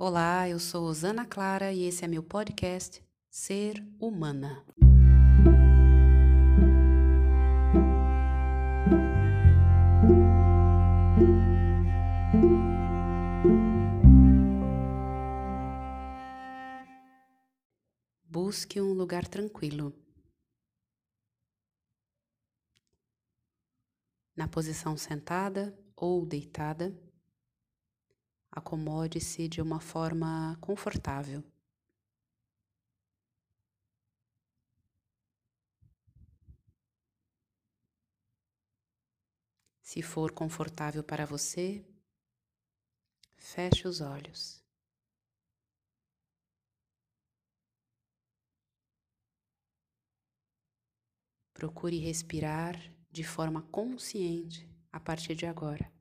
Olá, eu sou Osana Clara e esse é meu podcast Ser Humana. Busque um lugar tranquilo. Na posição sentada ou deitada, acomode-se de uma forma confortável. Se for confortável para você, feche os olhos. Procure respirar de forma consciente a partir de agora.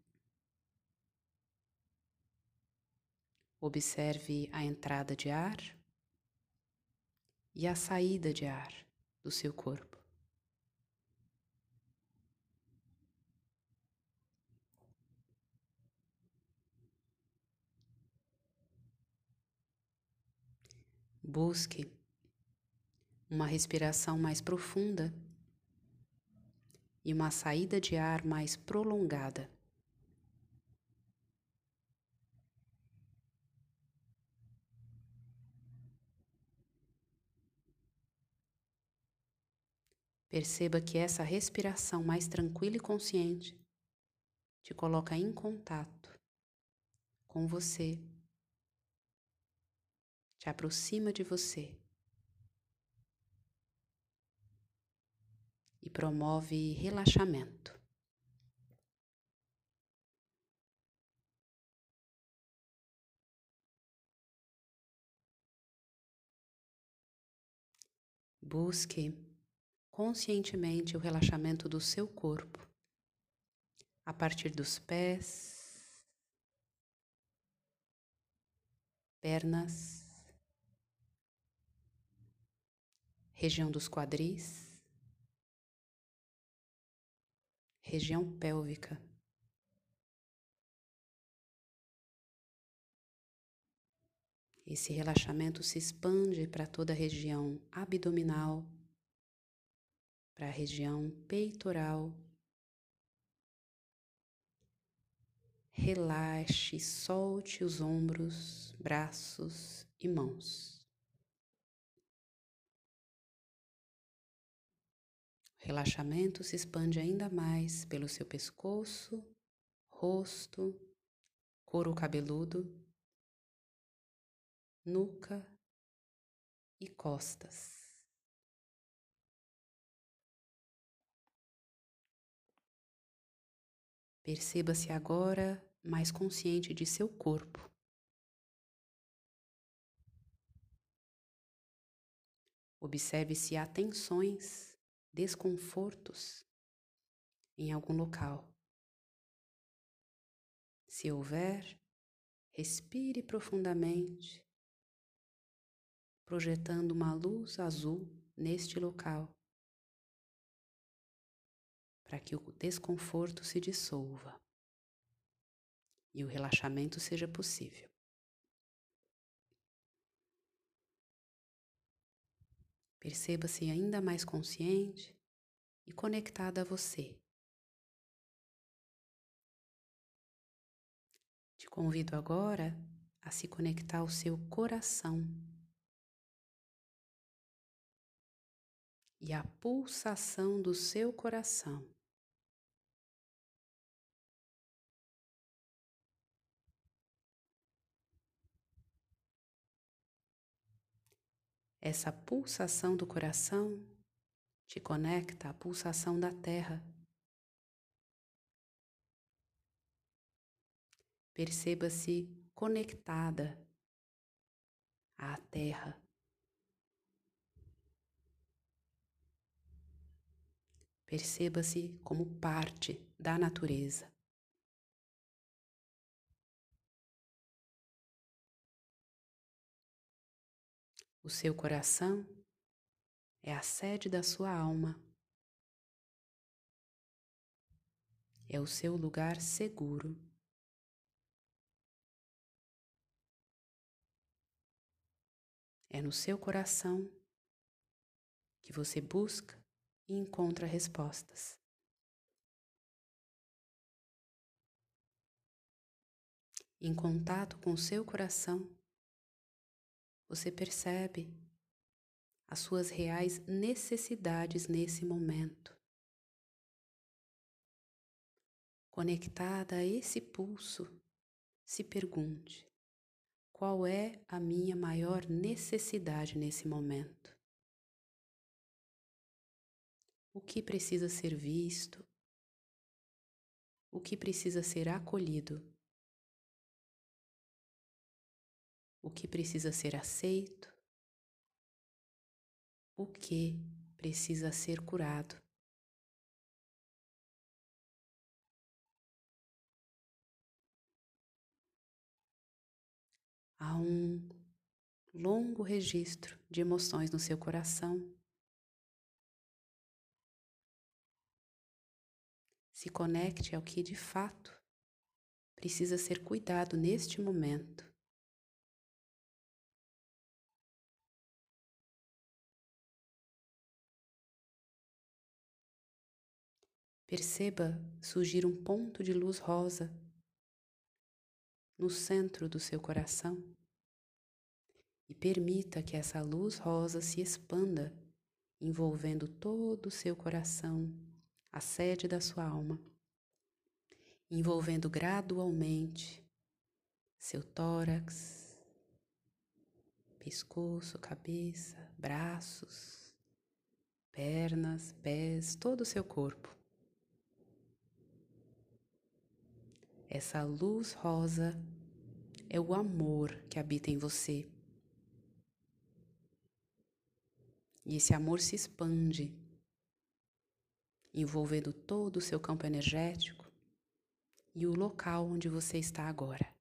Observe a entrada de ar e a saída de ar do seu corpo. Busque uma respiração mais profunda e uma saída de ar mais prolongada. Perceba que essa respiração mais tranquila e consciente te coloca em contato com você, te aproxima de você e promove relaxamento. Busque conscientemente o relaxamento do seu corpo, a partir dos pés, pernas, região dos quadris, região pélvica. Esse relaxamento se expande para toda a região abdominal, para a região peitoral. Relaxe, solte os ombros, braços e mãos. O relaxamento se expande ainda mais pelo seu pescoço, rosto, couro cabeludo, nuca e costas. Perceba-se agora mais consciente de seu corpo. Observe se há tensões, desconfortos em algum local. Se houver, respire profundamente, projetando uma luz azul neste local para que o desconforto se dissolva e o relaxamento seja possível. Perceba-se ainda mais consciente e conectada a você. Te convido agora a se conectar ao seu coração e à pulsação do seu coração. Essa pulsação do coração te conecta à pulsação da terra. Perceba-se conectada à terra. Perceba-se como parte da natureza. O seu coração é a sede da sua alma. É o seu lugar seguro. É no seu coração que você busca e encontra respostas. Em contato com o seu coração, você percebe as suas reais necessidades nesse momento. Conectada a esse pulso, se pergunte: qual é a minha maior necessidade nesse momento? O que precisa ser visto? O que precisa ser acolhido? O que precisa ser aceito? O que precisa ser curado? Há um longo registro de emoções no seu coração. Se conecte ao que de fato precisa ser cuidado neste momento. Perceba surgir um ponto de luz rosa no centro do seu coração e permita que essa luz rosa se expanda, envolvendo todo o seu coração, a sede da sua alma, envolvendo gradualmente seu tórax, pescoço, cabeça, braços, pernas, pés, todo o seu corpo. Essa luz rosa é o amor que habita em você. E esse amor se expande, envolvendo todo o seu campo energético e o local onde você está agora.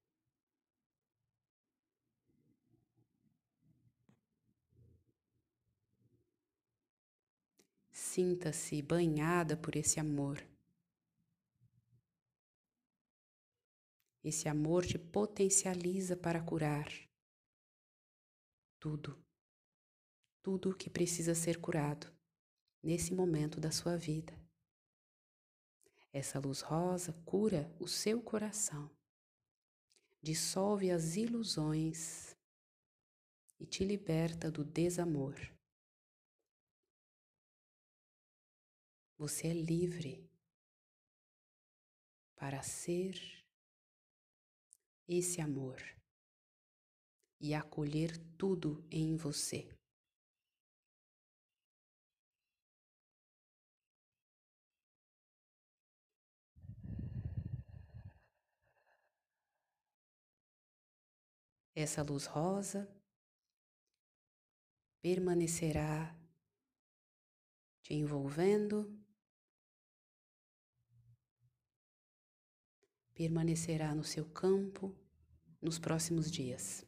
Sinta-se banhada por esse amor. Esse amor te potencializa para curar tudo, tudo que precisa ser curado nesse momento da sua vida. Essa luz rosa cura o seu coração, dissolve as ilusões e te liberta do desamor. Você é livre para ser esse amor e acolher tudo em você. Essa luz rosa permanecerá te envolvendo permanecerá no seu campo nos próximos dias.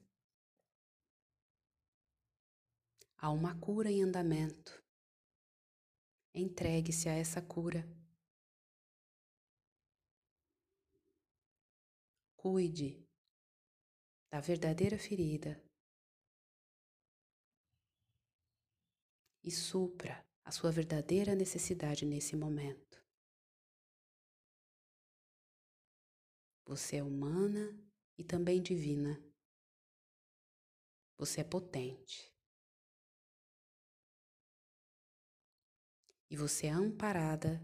Há uma cura em andamento. Entregue-se a essa cura. Cuide da verdadeira ferida e supra a sua verdadeira necessidade nesse momento. Você é humana e também divina. Você é potente. E você é amparada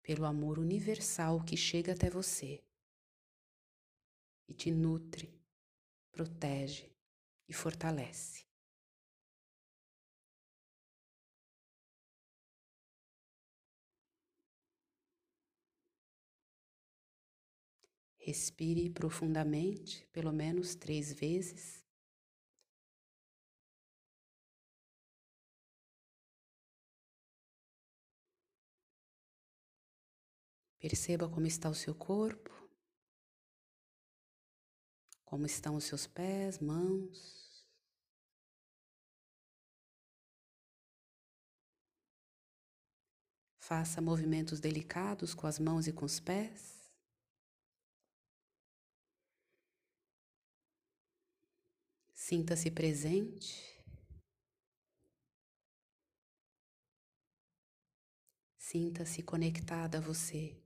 pelo amor universal que chega até você e te nutre, protege e fortalece. Respire profundamente, pelo menos três vezes. Perceba como está o seu corpo, como estão os seus pés, mãos. Faça movimentos delicados com as mãos e com os pés. Sinta-se presente. Sinta-se conectada a você.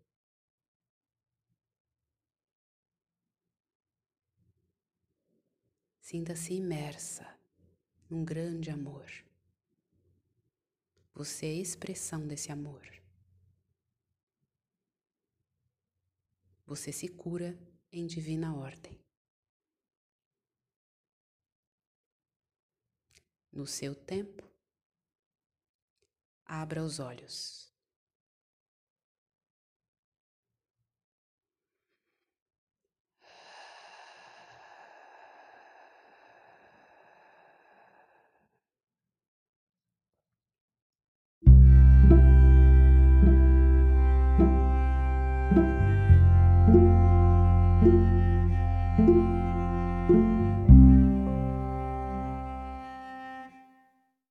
Sinta-se imersa num grande amor. Você é a expressão desse amor. Você se cura em divina ordem. No seu tempo, abra os olhos.